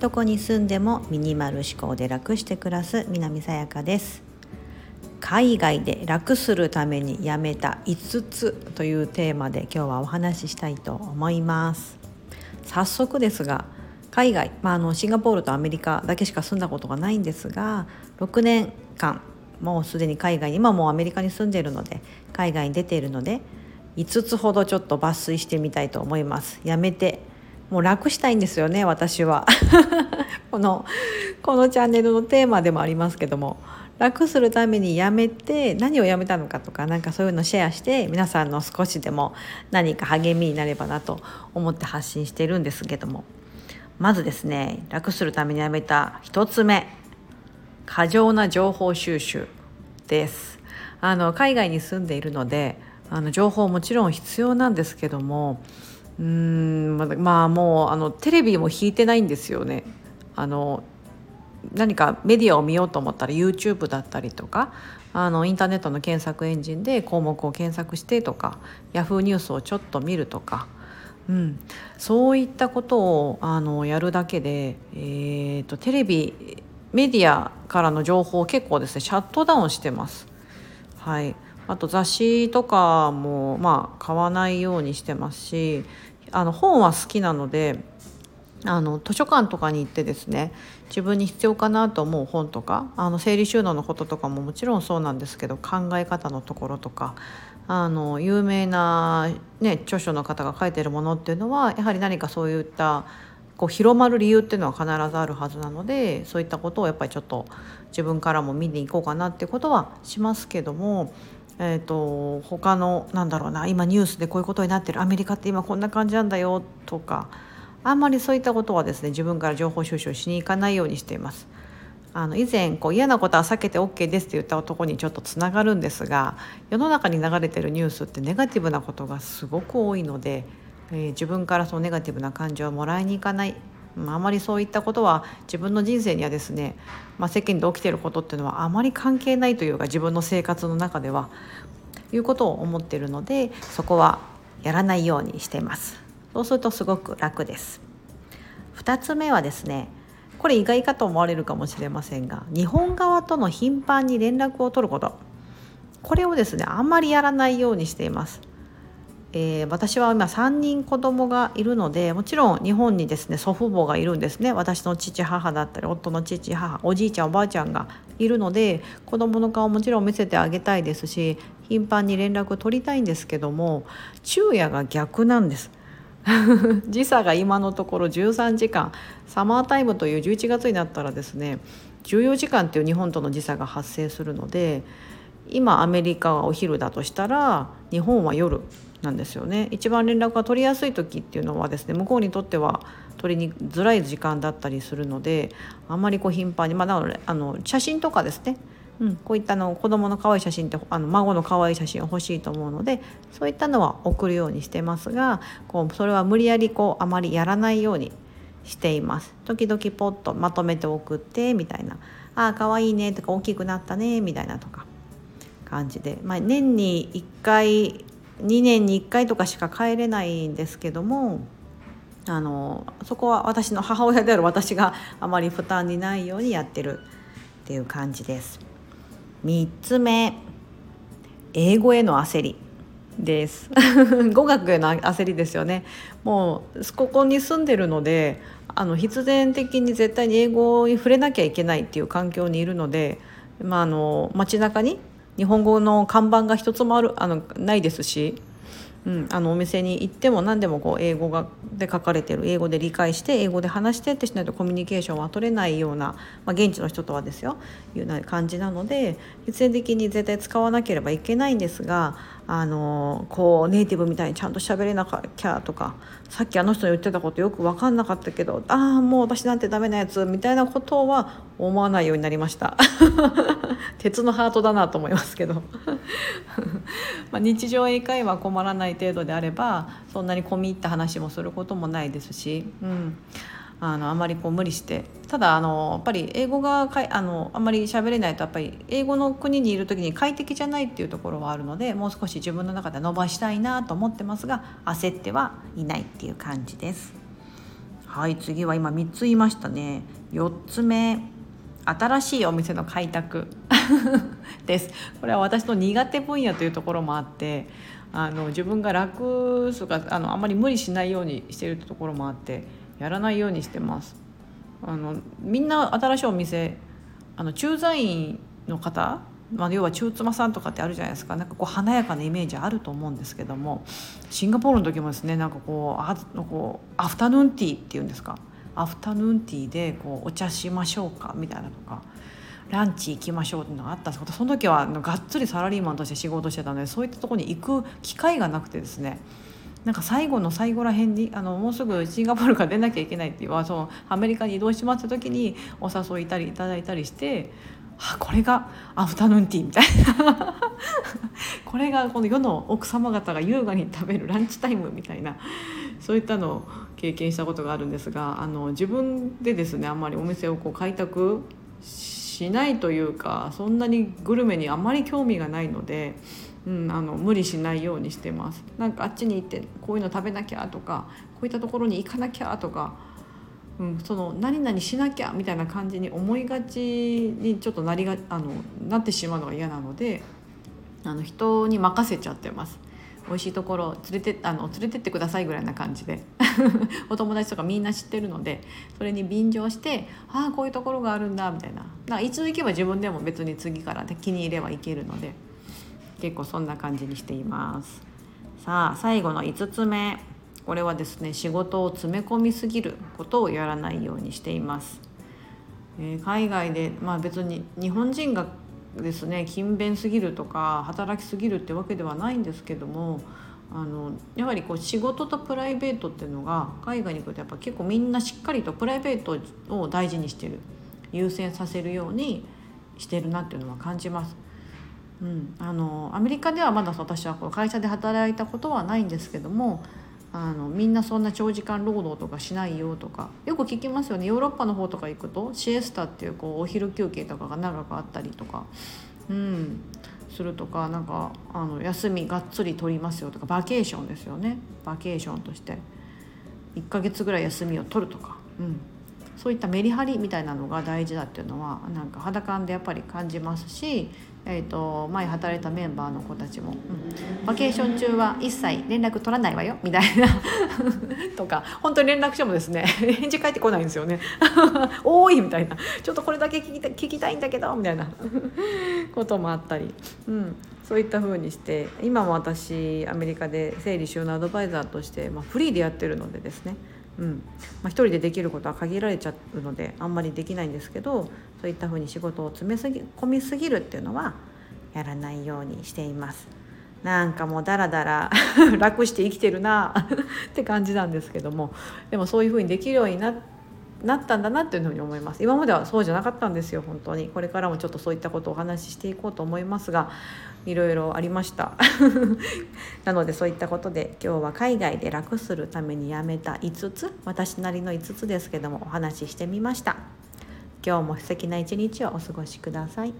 どこに住んでもミニマル思考で楽して暮らす南さやかです。海外で楽するためにやめた5つというテーマで今日はお話ししたいと思います。早速ですが海外、まあ、あのシンガポールとアメリカだけしか住んだことがないんですが6年間もうすでに海外今もうアメリカに住んでいるので海外に出ているので5つほどちょっと抜粋してみたいと思います。やめて。もう楽したいんですよね私は。このこのチャンネルのテーマでもありますけども。楽するためにやめて何をやめたのかとか何かそういうのシェアして皆さんの少しでも何か励みになればなと思って発信しているんですけども。まずですね楽するためにやめた1つ目。過剰な情報収集です。あの海外に住んでいるのであの情報もちろん必要なんですけどもうーんまあもうあのテレビも引いてないんですよね。あの何かメディアを見ようと思ったら YouTube だったりとかあのインターネットの検索エンジンで項目を検索してとか Yahoo ニュースをちょっと見るとか、うん、そういったことをあのやるだけで、えーと、テレビメディアからの情報を結構ですねシャットダウンしてます。はい、あと雑誌とかもまあ買わないようにしてますしあの本は好きなのであの図書館とかに行ってですね自分に必要かなと思う本とかあの整理収納のこととかももちろんそうなんですけど考え方のところとかあの有名な、ね、著書の方が書いてるものっていうのはやはり何かそういったこう広まる理由っていうのは必ずあるはずなのでそういったことをやっぱりちょっと自分からも見に行こうかなってことはしますけどもえーと、他のなんだろうな今ニュースでこういうことになってるアメリカって今こんな感じなんだよとかあんまりそういったことはですね自分から情報収集しに行かないようにしています。あの以前こう嫌なことは避けて OK ですって言った男にちょっとつながるんですが世の中に流れてるニュースってネガティブなことがすごく多いので、えー、自分からそのネガティブな感情をもらいに行かないあまりそういったことは自分の人生にはですね、まあ、世間で起きてることっていうのはあまり関係ないというか自分の生活の中ではいうことを思っているのでそこはやらないようにしています。そうするとすごく楽です。2つ目はですねこれ意外かと思われるかもしれませんが日本側との頻繁に連絡を取ること。これをですねあんまりやらないようにしています。えー、私は今3人子供がいるのでもちろん日本にですね祖父母がいるんですね私の父母だったり夫の父母おじいちゃんおばあちゃんがいるので子供の顔もちろん見せてあげたいですし頻繁に連絡取りたいんですけども昼夜が逆なんです。時差が今のところ13時間サマータイムという11月になったらですね14時間っていう日本との時差が発生するので今アメリカはお昼だとしたら日本は夜なんですよね。一番連絡が取りやすい時っていうのはですね向こうにとっては取りにづらい時間だったりするのであんまりこう頻繁に、まあ、なのであの写真とかですね、うん、こういったの子供の可愛い写真ってあの孫の可愛い写真欲しいと思うのでそういったのは送るようにしてますがこうそれは無理やりこうあまりやらないようにしています。時々ポッとまとめて送ってみたいな「ああ可愛いね」とか「大きくなったね」みたいなとか感じで、まあ、年に1回2年に1回とかしか帰れないんですけどもあのそこは私の母親である私があまり負担にないようにやってるっていう感じです。3つ目英語への焦りです 語学への焦りですよねもうここに住んでるのであの必然的に絶対に英語に触れなきゃいけないっていう環境にいるので、まあ、あの街中に日本語の看板が一つもあるあのないですし、うん、あのお店に行っても何でもこう英語がで書かれてる英語で理解して英語で話してってしないとコミュニケーションは取れないような、まあ、現地の人とはですよいうな感じなので必然的に絶対使わなければいけないんですがあのこうネイティブみたいにちゃんと喋れなきゃとかさっきあの人の言ってたことよく分かんなかったけどああもう私なんてダメなやつみたいなことは思わないようになりました。鉄のハートだなと思いますけど。ま日常英会話困らない程度であればそんなに込み入った話もすることもないですし、うん、あのあまりこう無理して。ただあのやっぱり英語がかいあのあんまり喋れないとやっぱり英語の国にいる時に快適じゃないっていうところはあるのでもう少し自分の中で伸ばしたいなと思ってますが焦ってはいないっていう感じです。はい次は今3つ言いましたね。4つ目。新しいお店の開拓 です。これは私の苦手分野というところもあってあの自分が楽とかあのあんまり無理しないようにしてるところもあってやらないようにしてます。あのみんな新しいお店あの駐在員の方、まあ、要は中妻さんとかってあるじゃないですか。なんかこう華やかなイメージあると思うんですけどもシンガポールの時もですねなんかこうあこうアフタヌーンティーっていうんですか。アフタヌーンティーでこうお茶しましょうかみたいなとかランチ行きましょうっていうのがあったんですけどその時はがっつりサラリーマンとして仕事してたのでそういったとこに行く機会がなくてですねなんか最後の最後らへんにあのもうすぐシンガポールから出なきゃいけないっていうそのアメリカに移動しますって時にお誘いいたりいただいたりしてあこれがアフタヌーンティーみたいな。これがこの世の奥様方が優雅に食べるランチタイムみたいな。そういったのを経験したことがあるんですがあの自分でですねあんまりお店をこう開拓しないというかそんなにグルメにあまり興味がないので。うん、あの無理しないようにしてますなんかあっちに行ってこういうの食べなきゃとかこういったところに行かなきゃとか、うん、その何々しなきゃみたいな感じに思いがちにちょっとなりがあのなってしまうのが嫌なのであの人に任せちゃってます。美味しいところ連れてあの連れてってくださいぐらいな感じで。お友達とかみんな知ってるのでそれに便乗してああこういうところがあるんだみたいな。だからいつ行けば自分でも別に次から気に入ればいけるので結構そんな感じにしています。さあ最後の5つ目。これはですね仕事を詰め込みすぎることをやらないようにしています、えー、海外でまあ別に日本人がですね勤勉すぎるとか働きすぎるってわけではないんですけどもあのやはりこう仕事とプライベートっていうのが海外に行くとやっぱ結構みんなしっかりとプライベートを大事にしてる優先させるようにしてるなっていうのは感じます。うん、あのアメリカではまだ私はこの会社で働いたことはないんですけどもあのみんなそんな長時間労働とかしないよとかよく聞きますよね。ヨーロッパの方とか行くとシエスタっていうこうお昼休憩とかが長くあったりとか、うん、するとかなんかあの休みがっつり取りますよとかバケーションですよね。バケーションとして。1ヶ月ぐらい休みを取るとか、うん、そういったメリハリみたいなのが大事だっていうのはなんか肌感でやっぱり感じますしえーと、前働いたメンバーの子たちも、うん、バケーション中は一切連絡取らないわよみたいな とか本当に連絡してもですね返事返ってこないんですよね。多いみたいな。ちょっとこれだけ聞きた聞きたいんだけどみたいな。こともあったり、うん、そういった風にして今も私アメリカで整理収納アドバイザーとして、まあ、フリーでやってるのでですね。うんまあ、1人でできることは限られちゃうのであんまりできないんですけどそういったふうに仕事を詰めすぎ込みすぎるっていうのはやらないようにしています。なんかもうダラダラ 楽して生きてるな って感じなんですけどもでもそういうふうにできるようにななったんだなっていうふうに思います。今まではそうじゃなかったんですよ本当に。これからもちょっとそういったことをお話ししていこうと思いますがいろいろありました。なのでそういったことで今日は海外で楽するためにやめた5つ私なりの5つですけどもお話ししてみました。今日も素敵な一日をお過ごしください。